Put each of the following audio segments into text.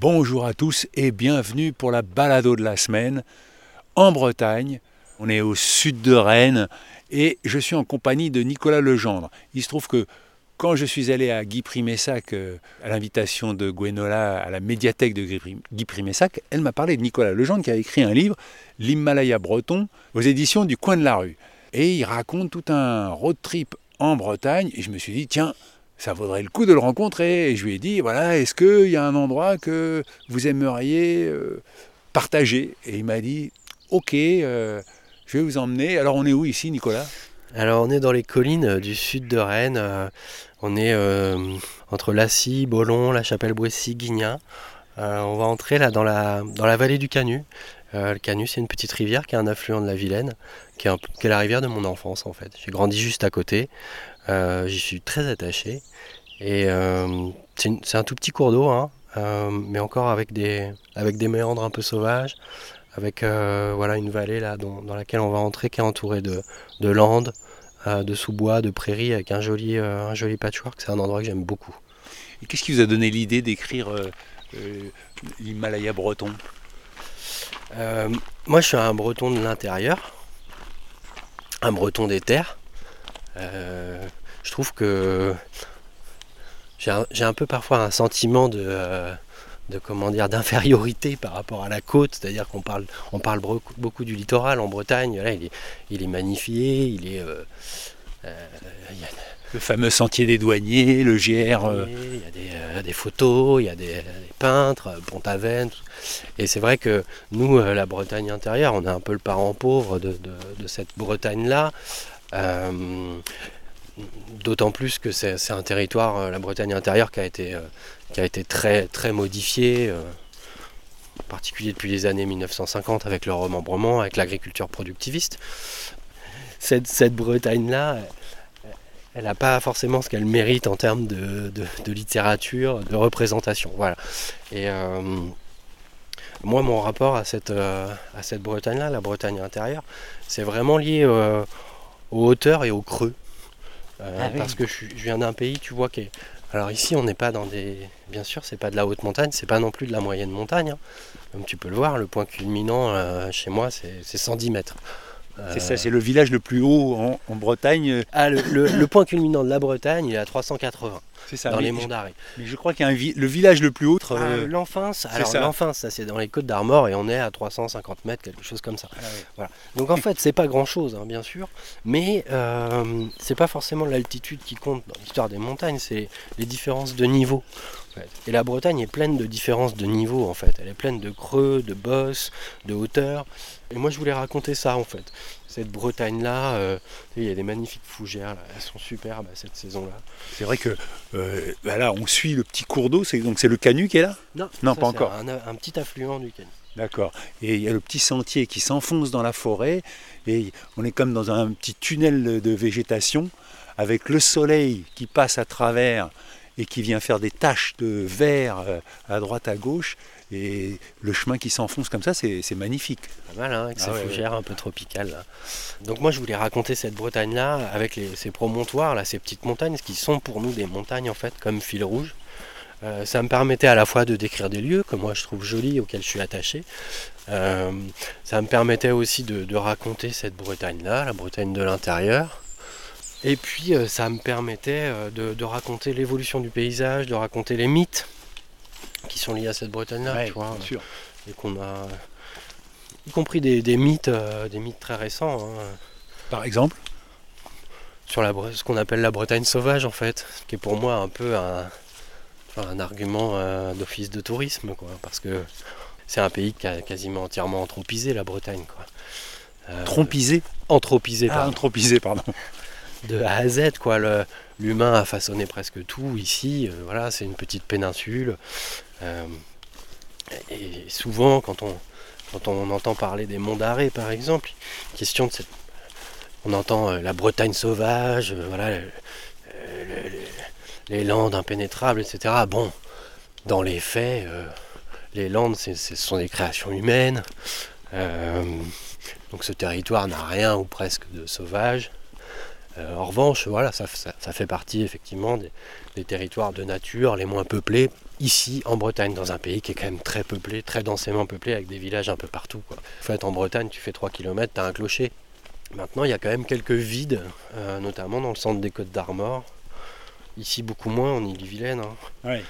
Bonjour à tous et bienvenue pour la balado de la semaine en Bretagne. On est au sud de Rennes et je suis en compagnie de Nicolas Legendre. Il se trouve que quand je suis allé à Guy Primessac, euh, à l'invitation de Gwenola à la médiathèque de Guy Primessac, elle m'a parlé de Nicolas Legendre qui a écrit un livre, L'Himalaya breton, aux éditions du coin de la rue. Et il raconte tout un road trip en Bretagne. Et je me suis dit, tiens, ça vaudrait le coup de le rencontrer. Et je lui ai dit, voilà, est-ce qu'il y a un endroit que vous aimeriez euh, partager? Et il m'a dit, ok, euh, je vais vous emmener. Alors on est où ici, Nicolas? Alors on est dans les collines euh, du sud de Rennes. On est entre Lassy, Bolon, La Chapelle-Boissy, Guignat. on va entrer là dans la, dans la vallée du Canu. le Canu, c'est une petite rivière qui est un affluent de la Vilaine, qui est la rivière de mon enfance en fait. J'ai grandi juste à côté. J'y suis très attaché. Et c'est un tout petit cours d'eau, hein, mais encore avec des, avec des méandres un peu sauvages, avec euh, voilà, une vallée là, dans, laquelle on va entrer qui est entourée de, de landes, euh, de sous-bois, de prairies, avec un joli, euh, un joli patchwork. C'est un endroit que j'aime beaucoup. Et qu'est-ce qui vous a donné l'idée d'écrire l'Himalaya breton? Moi, je suis un breton de l'intérieur, un breton des terres. Je trouve que j'ai un, un, peu parfois un sentiment de de comment dire d'infériorité par rapport à la côte, c'est-à-dire qu'on parle, on parle beaucoup du littoral en Bretagne. Là, il est, il est magnifié, il est. Euh, euh, le fameux sentier des douaniers, le GR. Euh. Il y a des, photos, il y a des, peintres, Pont-Aven. Et c'est vrai que nous, la Bretagne intérieure, on est un peu le parent pauvre de, cette Bretagne-là. D'autant plus que c'est un territoire, la Bretagne intérieure, qui a été qui a été très, très modifié, euh, en particulier depuis les années 1950 avec le remembrement, avec l'agriculture productiviste. Cette, cette Bretagne-là, elle n'a pas forcément ce qu'elle mérite en termes de, littérature, de représentation. Voilà. Et euh, moi, mon rapport à cette, euh, à cette Bretagne-là, la Bretagne intérieure, c'est vraiment lié aux hauteurs et aux creux. Ah parce que je, je viens d'un pays, tu vois, qui est, alors ici, on n'est pas dans des. Bien sûr, c'est pas de la haute montagne, c'est pas non plus de la moyenne montagne. Hein. Comme tu peux le voir, le point culminant euh, chez moi, c'est 110 mètres. C'est ça, c'est le village le plus haut en, Bretagne. Ah, le, point culminant de la Bretagne, il est à 380. C'est ça. Dans les monts d'Arrée. Mais je crois qu'il y a un le village le plus haut. Ah, euh, L'Enfance. Alors l'Enfance, ça c'est dans les Côtes d'Armor et on est à 350 mètres, quelque chose comme ça. Ah voilà. Donc en fait, c'est pas grand chose, hein, bien sûr, mais euh, c'est pas forcément l'altitude qui compte dans l'histoire des montagnes, c'est les différences de niveau. Et la Bretagne est pleine de différences de niveau en fait. Elle est pleine de creux, de bosses, de hauteurs. Et moi je voulais raconter ça en fait. Cette Bretagne là, euh, il y a des magnifiques fougères, elles sont superbes cette saison là. C'est vrai que euh, bah là on suit le petit cours d'eau, c'est donc c'est le Canu qui est là? Non, non pas encore. Un, un, petit affluent du Canu. D'accord. Et il y a le petit sentier qui s'enfonce dans la forêt et on est comme dans un petit tunnel de végétation avec le soleil qui passe à travers et qui vient faire des taches de vert euh, à droite à gauche. Et le chemin qui s'enfonce comme ça, c'est magnifique. Pas mal, hein, avec ah ces fougères un peu tropicales. Donc moi, je voulais raconter cette Bretagne-là avec ces promontoires, là, ces petites montagnes, qui sont pour nous des montagnes en fait, comme fil rouge. Euh, ça me permettait à la fois de décrire des lieux que moi je trouve jolis, auxquels je suis attaché. Euh, ça me permettait aussi de, de raconter cette Bretagne-là, la Bretagne de l'intérieur. Et puis euh, ça me permettait euh, de, raconter l'évolution du paysage, de raconter les mythes qui sont liés à cette Bretagne-là, tu vois. Sûr. Et qu'on a, y compris des, mythes, euh, des mythes très récents. Hein. Par exemple Sur la, ce qu'on appelle la Bretagne sauvage, en fait, qui est pour moi un peu un, un argument d'office de tourisme, quoi, parce que c'est un pays qui a quasiment entièrement anthropisé la Bretagne, quoi. Trompisé Anthropisé, ah, anthropisé, pardon. de A à Z. Quoi. l'humain a façonné presque tout ici. voilà, c'est une petite péninsule. et souvent, quand on, quand on entend parler des monts d'arrêt, par exemple, question de cette... on entend la Bretagne sauvage, voilà, les landes impénétrables, etc. Bon, dans les faits, euh, les landes, ce sont des créations humaines. Euh, donc ce territoire n'a rien ou presque de sauvage. Euh, en revanche, voilà, ça, fait partie effectivement des, territoires de nature les moins peuplés ici en Bretagne, dans un pays qui est quand même très peuplé, très densément peuplé, avec des villages un peu partout. Quoi. En fait, en Bretagne, tu fais 3 km, tu as un clocher. Maintenant, il y a quand même quelques vides, notamment dans le centre des Côtes d'Armor, Ici, beaucoup moins en Ille-et-Vilaine. Hein.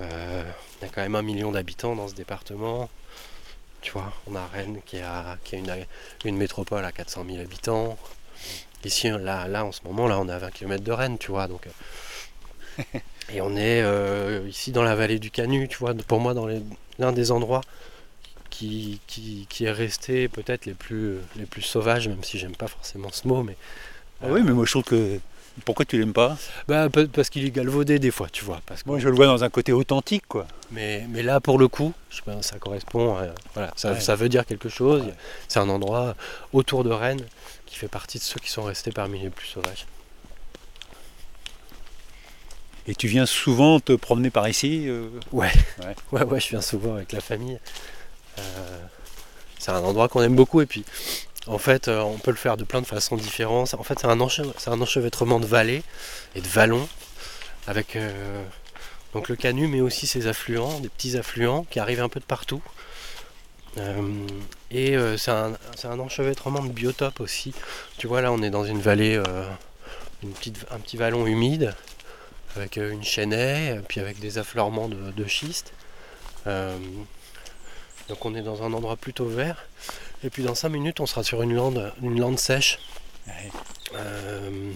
Euh, il y a quand même un million d'habitants dans ce département. Tu vois, on a Rennes qui a, qui a une, métropole à 400 000 habitants. Ici, là, là, en ce moment, là, on est à 20 km de Rennes, tu vois. Donc, euh, et on est euh, ici dans la vallée du Canu, tu vois, pour moi, dans l'un des endroits qui, qui, qui est resté peut-être les plus, les plus sauvages, même si j'aime pas forcément ce mot, mais. Ah oui, mais moi je trouve que pourquoi tu l'aimes pas? Bah, Parce qu'il est galvaudé des fois, tu vois. Parce que... Moi je le vois dans un côté authentique quoi. Mais, mais là pour le coup, je ça correspond, voilà, ça, veut dire quelque chose. C'est un endroit autour de Rennes qui fait partie de ceux qui sont restés parmi les plus sauvages. Et tu viens souvent te promener par ici euh ouais. ouais. ouais. je viens souvent avec la famille. Euh, c'est un endroit qu'on aime beaucoup et puis en fait, euh, on peut le faire de plein de façons différentes. En fait, c'est un, un, enchevêtrement de vallées et de vallons avec donc le Canu, mais aussi ses affluents, des petits affluents qui arrivent un peu de partout. Euh, et c'est un, enchevêtrement de biotopes aussi. Tu vois, là, on est dans une vallée, une petite, un petit vallon humide avec une chênaie, puis avec des affleurements de, schiste. donc on est dans un endroit plutôt vert. Et puis dans 5 minutes, on sera sur une lande, une lande sèche. Euh,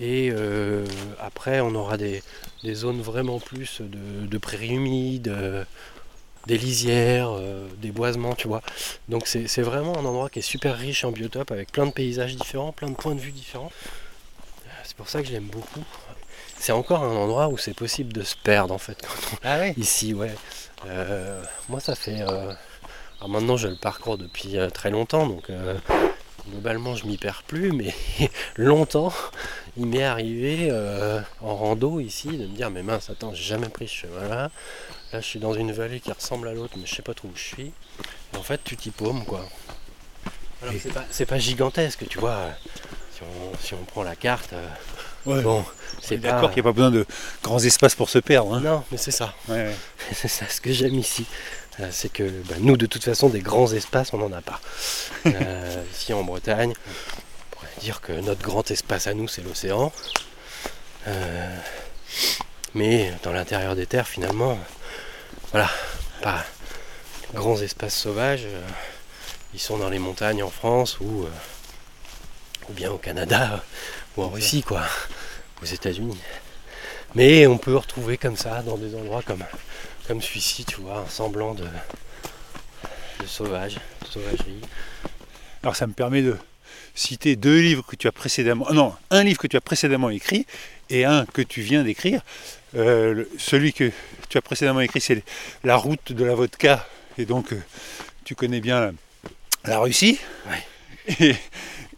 et euh, après, on aura des, zones vraiment plus de, prairies humides, euh, des lisières, des boisements, tu vois. Donc c'est vraiment un endroit qui est super riche en biotopes, avec plein de paysages différents, plein de points de vue différents. C'est pour ça que je l'aime beaucoup. C'est encore un endroit où c'est possible de se perdre en fait. ah Ici, ouais. moi, ça fait alors maintenant je le parcours depuis euh, très longtemps, donc euh, globalement je m'y perds plus, mais longtemps il m'est arrivé euh, en rando ici de me dire mais mince attends j'ai jamais pris ce chemin là. Je suis dans une vallée qui ressemble à l'autre mais je sais pas trop où je suis. Et en fait tu t'y paumes quoi. Alors c'est pas, gigantesque tu vois. Si on, prend la carte. Bon, c'est d'accord qu'il n'y a pas besoin de grands espaces pour se perdre. Hein. Non, mais c'est ça. c'est ça ce que j'aime ici. Euh, c'est que bah, nous, de toute façon, des grands espaces, on n'en a pas. Euh, ici en Bretagne, on pourrait dire que notre grand espace à nous, c'est l'océan. Euh, mais dans l'intérieur des terres, finalement, voilà, pas grands espaces sauvages. ils sont dans les montagnes en France ou, ou bien au Canada ou en Russie, quoi, aux États-Unis. Mais on peut retrouver comme ça dans des endroits comme comme celui-ci, tu vois, un semblant de, sauvage, de sauvagerie. Alors ça me permet de citer deux livres que tu as précédemment, non, un livre que tu as précédemment écrit et un que tu viens d'écrire. Euh, celui que tu as précédemment écrit, c'est La route de la vodka, et donc euh, tu connais bien la, Russie.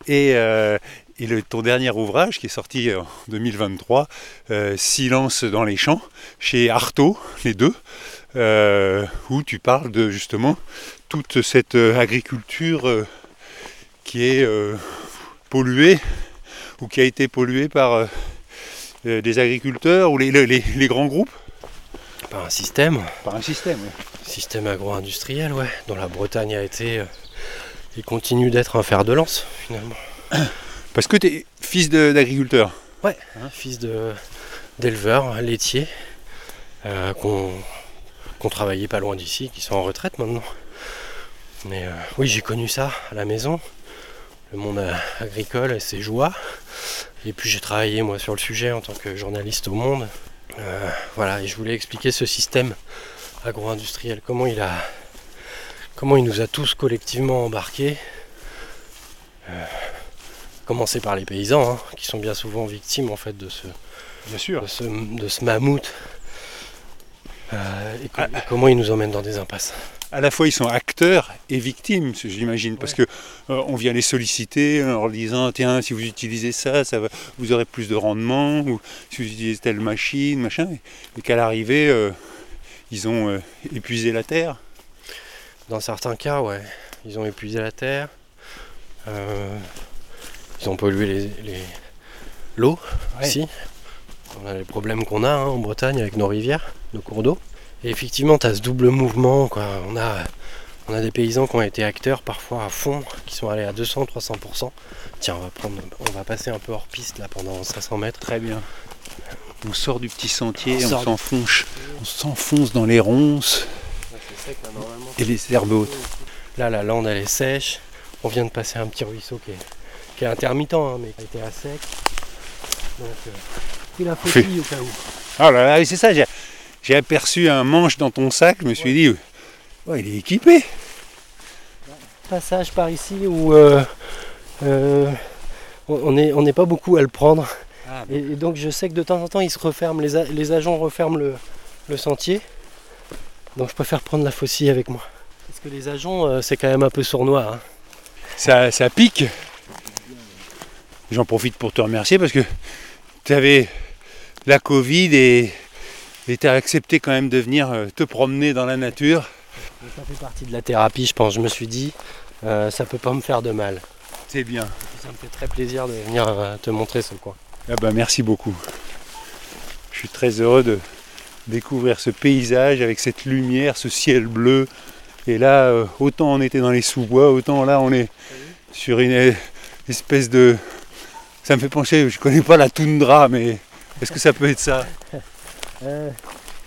Et, euh, et le, ton dernier ouvrage qui est sorti en 2023, euh, Silence dans les champs, chez Artaud, les deux, où tu parles de justement toute cette agriculture qui est polluée ou qui a été polluée par des agriculteurs ou les, grands groupes Par un système. Par un système, oui. Système agro-industriel, ouais, dont la Bretagne a été et continue d'être un fer de lance finalement. Parce que tu es fils d'agriculteur Ouais, hein, fils d'éleveur laitier, euh, qu'on travaillait pas loin d'ici, qui sont en retraite maintenant. Mais euh, oui, j'ai connu ça à la maison, le monde agricole et ses joies. Et puis j'ai travaillé moi sur le sujet en tant que journaliste au monde. Euh, voilà, et je voulais expliquer ce système agro-industriel, comment il a comment il nous a tous collectivement embarqués Commencer par les paysans, hein, qui sont bien souvent victimes en fait de ce, Bien sûr. de ce, de ce mammouth. Euh, et, co- Ah. et comment ils nous emmènent dans des impasses. À la fois, ils sont acteurs et victimes, j'imagine, parce que euh, on vient les solliciter en leur disant tiens, si vous utilisez ça, ça va, vous aurez plus de rendement, ou si vous utilisez telle machine, machin. Et qu'à l'arrivée, euh, ils ont épuisé la terre. Dans certains cas, ouais, ils ont épuisé la terre, ils ont pollué les, les- l'eau Ouais. aussi. On a les problèmes qu'on a hein, en Bretagne avec nos rivières, cours d'eau. Et effectivement, tu as ce double mouvement. Quoi. On, a, on a des paysans qui ont été acteurs parfois à fond, qui sont allés à 200-300%. Tiens, on va, prendre, on va passer un peu hors piste là pendant 500 mètres. Très bien. On sort du petit sentier, On du- s'enfonce, on s'enfonce dans les ronces et les herbes hautes. Là, la lande, elle est sèche. On vient de passer un petit ruisseau qui est, qui est intermittent, hein, mais qui a été à sec. Donc, euh, il a fauté au cas où. Ah là là, c'est ça. J'ai, aperçu un manche dans ton sac. Je me suis dit, il est équipé. Passage par ici où euh, euh, on n'est on pas beaucoup à le prendre. Ah, Et, et donc, je sais que de temps en temps, ils se referment, les, a- les agents referment le, le sentier. Donc, je préfère prendre la faucille avec moi. Parce que les agents, euh, c'est quand même un peu sournois. hein. ça, ça pique. J'en profite pour te remercier parce que tu avais la Covid et tu as accepté quand même de venir euh, te promener dans la nature. Ça fait partie de la thérapie, je pense. Je me suis dit, euh, ça peut pas me faire de mal. C'est bien. Et ça me fait très plaisir de venir euh, te montrer ce coin. Ah ben, merci beaucoup. Je suis très heureux de découvrir ce paysage avec cette lumière, ce ciel bleu. Et là, euh, autant on était dans les sous-bois, autant là on est sur une espèce de... Ça me fait pencher, je connais pas la toundra, mais est-ce que ça peut être ça? Euh,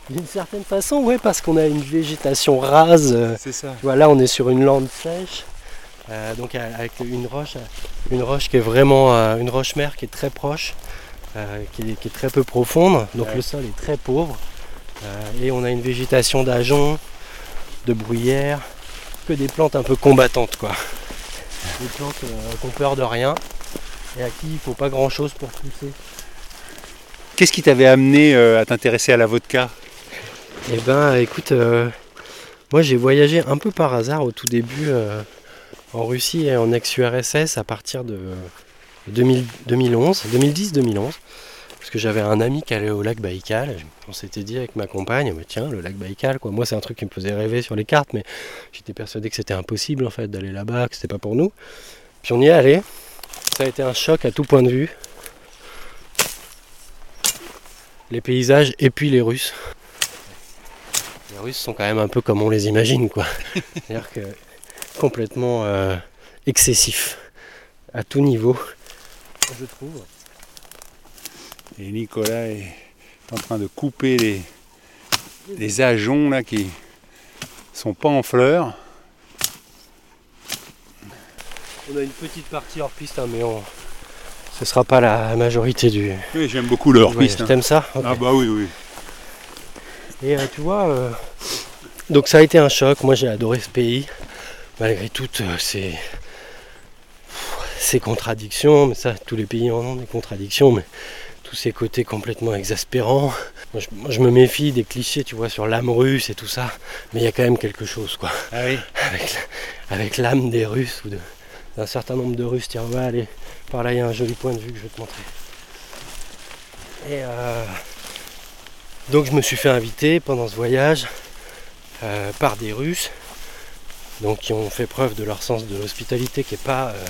D'une certaine façon, ouais, parce qu'on a une végétation rase. euh, C'est ça. tu vois, là, on est sur une lande sèche. euh, donc avec une roche, une roche qui est vraiment une roche mère qui est très proche, qui, est, qui est très peu profonde. Donc Ouais. le sol est très pauvre. et on a une végétation d'ajoncs, de bruyères, que des plantes un peu combattantes quoi. Des plantes qui ont peur de rien et à qui il faut pas grand chose pour pousser. Qu'est-ce qui t'avait amené euh, à t'intéresser à la vodka? Eh ben, écoute, euh, moi j'ai voyagé un peu par hasard au tout début euh, en Russie et en ex-URSS à partir de 2000 2011, 2010-2011. Parce que j'avais un ami qui allait au lac Baïkal. On s'était dit avec ma compagne, mais tiens, le lac Baïkal, quoi. Moi, c'est un truc qui me faisait rêver sur les cartes, mais j'étais persuadé que c'était impossible en fait d'aller là-bas, que c'était pas pour nous. Puis on y est allé. Ça a été un choc à tout point de vue. Les paysages et puis les Russes. Les Russes sont quand même un peu comme on les imagine, quoi. C'est-à-dire que complètement euh, excessif à tout niveau, je trouve. Et Nicolas est en train de couper les, les ajoncs là qui sont pas en fleurs. On a une petite partie hors piste, hein, mais on... ce sera pas la majorité du. Oui, j'aime beaucoup le hors-piste. hein. T'aimes ça. Ah bah oui, oui. Et euh, tu vois, euh, donc ça a été un choc. Moi j'ai adoré ce pays, malgré toutes euh, ces, ces contradictions. Mais ça, tous les pays en ont des contradictions, mais tous ces côtés complètement exaspérants. Moi je, moi, je me méfie des clichés, tu vois, sur l'âme russe et tout ça. Mais il y a quand même quelque chose, quoi. Ah oui. Avec, avec l'âme des Russes ou de- d'un certain nombre de Russes. Tiens, on va aller par là, il y a un joli point de vue que je vais te montrer. Et euh, donc je me suis fait inviter pendant ce voyage euh, par des Russes, donc qui ont fait preuve de leur sens de l'hospitalité qui est pas, euh,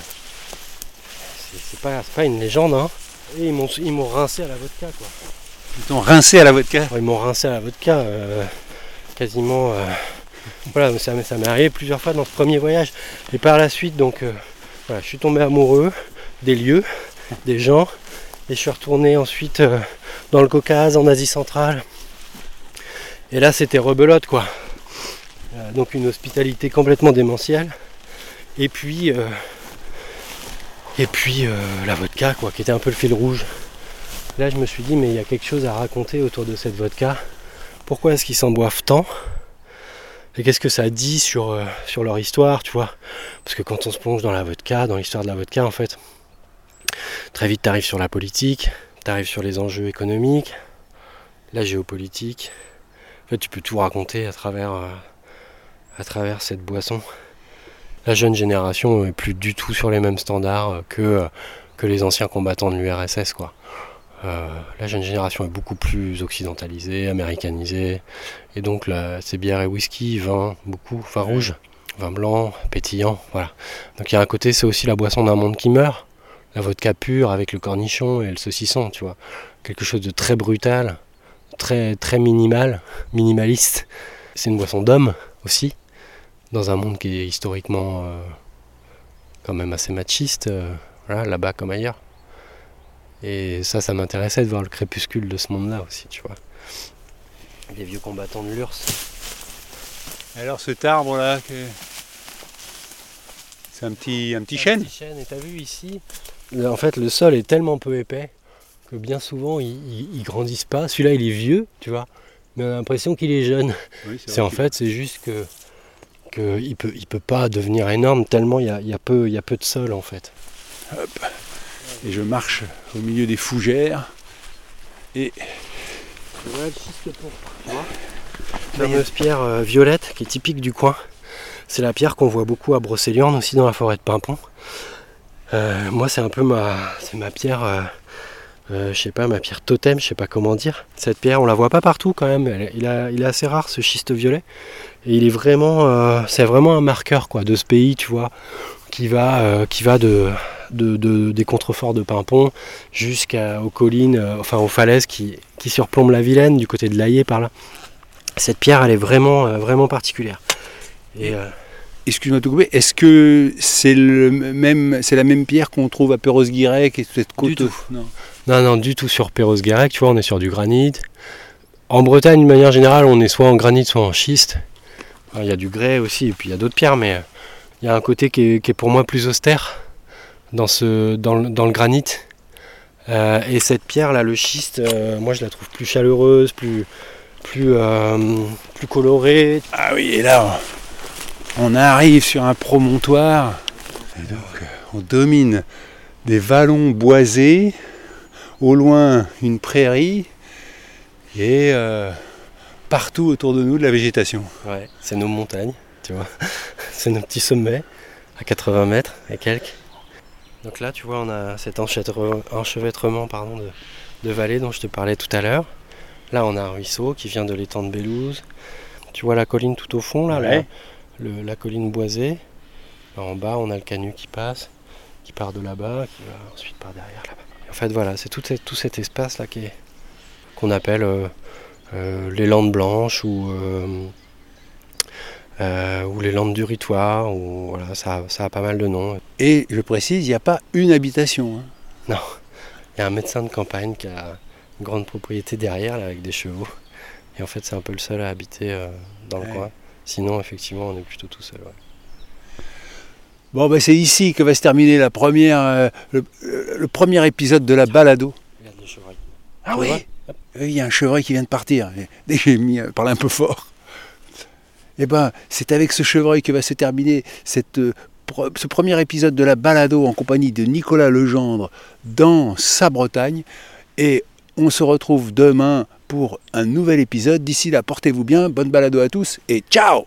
c'est, pas, pas une légende, hein. Et ils m'ont, ils m'ont rincé à la vodka, quoi. Ils t'ont rincé à la vodka? Ils m'ont rincé à la vodka quasiment. voilà, ça, m'est- ça m'est arrivé plusieurs fois dans ce premier voyage. Et par la suite, donc, je suis tombé amoureux des lieux, des gens. Et je suis retourné ensuite euh, dans le Caucase, en Asie centrale. Et là, c'était rebelote, quoi. Euh, donc, une hospitalité complètement démentielle. Et puis, euh, et puis la vodka, quoi, qui était un peu le fil rouge. Là, je me suis dit, mais il y a quelque chose à raconter autour de cette vodka. Pourquoi est-ce qu'ils s'en boivent tant? Et qu'est-ce que ça dit sur, euh, sur leur histoire, tu vois? Parce que quand on se plonge dans la vodka, dans l'histoire de la vodka, en fait, très vite tu arrives sur la politique, tu arrives sur les enjeux économiques, la géopolitique. En fait, tu peux tout raconter à travers, euh, à travers cette boisson. La jeune génération est plus du tout sur les mêmes standards que, que les anciens combattants de l'URSS. quoi. Euh, la jeune génération est beaucoup plus occidentalisée, américanisée, et donc là, c'est bière et whisky, vin, beaucoup, vin rouge, vin blanc, pétillant, voilà. Donc il y a un côté, c'est aussi la boisson d'un monde qui meurt, la vodka pure avec le cornichon et le saucisson, tu vois, quelque chose de très brutal, très très minimal, minimaliste. C'est une boisson d'homme aussi, dans un monde qui est historiquement euh, quand même assez machiste, euh, voilà, là-bas comme ailleurs. Et ça, ça m'intéressait de voir le crépuscule de ce monde-là aussi, tu vois. Des vieux combattants de l'URSS. Alors cet arbre-là, c'est un petit, un petit chêne Un petit chêne, et t'as vu ici En fait, le sol est tellement peu épais que bien souvent, ils, grandissent pas. Celui-là, il est vieux, tu vois, mais on a l'impression qu'il est jeune. c'est en fait, c'est juste que qu'il peut, il peut pas devenir énorme tellement il y a, y a, peu, il y a peu de sol en fait. Hop et je marche au milieu des fougères et voilà le schiste pourpre, tu fameuse pierre euh, violette qui est typique du coin. C'est la pierre qu'on voit beaucoup à Brocéliande aussi dans la forêt de Pimpon. Euh, moi c'est un peu ma, c'est ma pierre, euh, je sais pas, ma pierre totem, je sais pas comment dire. Cette pierre, on la voit pas partout quand même. il, il, est assez rare ce schiste violet. Et il est vraiment, c'est vraiment un marqueur quoi de ce pays, tu vois, qui va, qui va de de, des contreforts de Pimpon jusqu'aux collines, euh, enfin aux falaises qui, surplombent la Vilaine, du côté de l'Aillé par là. Cette pierre, elle est vraiment, euh, vraiment particulière. Et, euh, Excuse-moi de couper, est-ce que c'est le même, c'est la même pierre qu'on trouve à Perros-Guirec et cette côte du tout. Non. non, du tout sur Perros-Guirec, tu vois, on est sur du granit. En Bretagne, de manière générale, on est soit en granit, soit en schiste. Il y a du grès aussi, et puis il y a d'autres pierres, mais il y a un côté qui est pour moi plus austère dans, ce, dans, le, dans le granit. Euh, et cette pierre là, le schiste, euh, moi je la trouve plus chaleureuse, plus, plus, euh, plus colorée. Ah oui, et là on arrive sur un promontoire. Et donc on domine des vallons boisés, au loin une prairie et partout autour de nous de la végétation. Ouais, c'est nos montagnes, tu vois. c'est nos petits sommets à 80 mètres et quelques. Donc là, tu vois, on a cet enchevêtrement pardon, de, vallées dont je te parlais tout à l'heure. Là, on a un ruisseau qui vient de l'étang de Bélouse. Tu vois la colline tout au fond, là, la, colline boisée. en bas, on a le canut qui passe, qui part de là-bas, qui va ensuite par derrière là-bas. En fait, voilà, c'est tout, cet espace-là qu'on appelle euh, euh, les Landes Blanches ou euh, euh, ou les Landes du Ritoire, ou voilà, ça, ça, a pas mal de noms. Et je précise, il n'y a pas une habitation. Hein. Non, il y a un médecin de campagne qui a une grande propriété derrière avec des chevaux. Et en fait, c'est un peu le seul à habiter euh, dans le coin. Sinon, effectivement, on est plutôt tout seul. Bon, ben c'est ici que va se terminer la première, euh, le, premier épisode de la balado. Il y a des chevreuils. Ah oui Il y a un chevreuil qui vient de partir. Dès que j'ai mis, parlé un peu fort. Eh ben, c'est avec ce chevreuil que va se terminer euh, ce premier épisode de la balado en compagnie de Nicolas Legendre dans sa Bretagne. Et on se retrouve demain pour un nouvel épisode. D'ici là, portez-vous bien, bonne balado à tous et ciao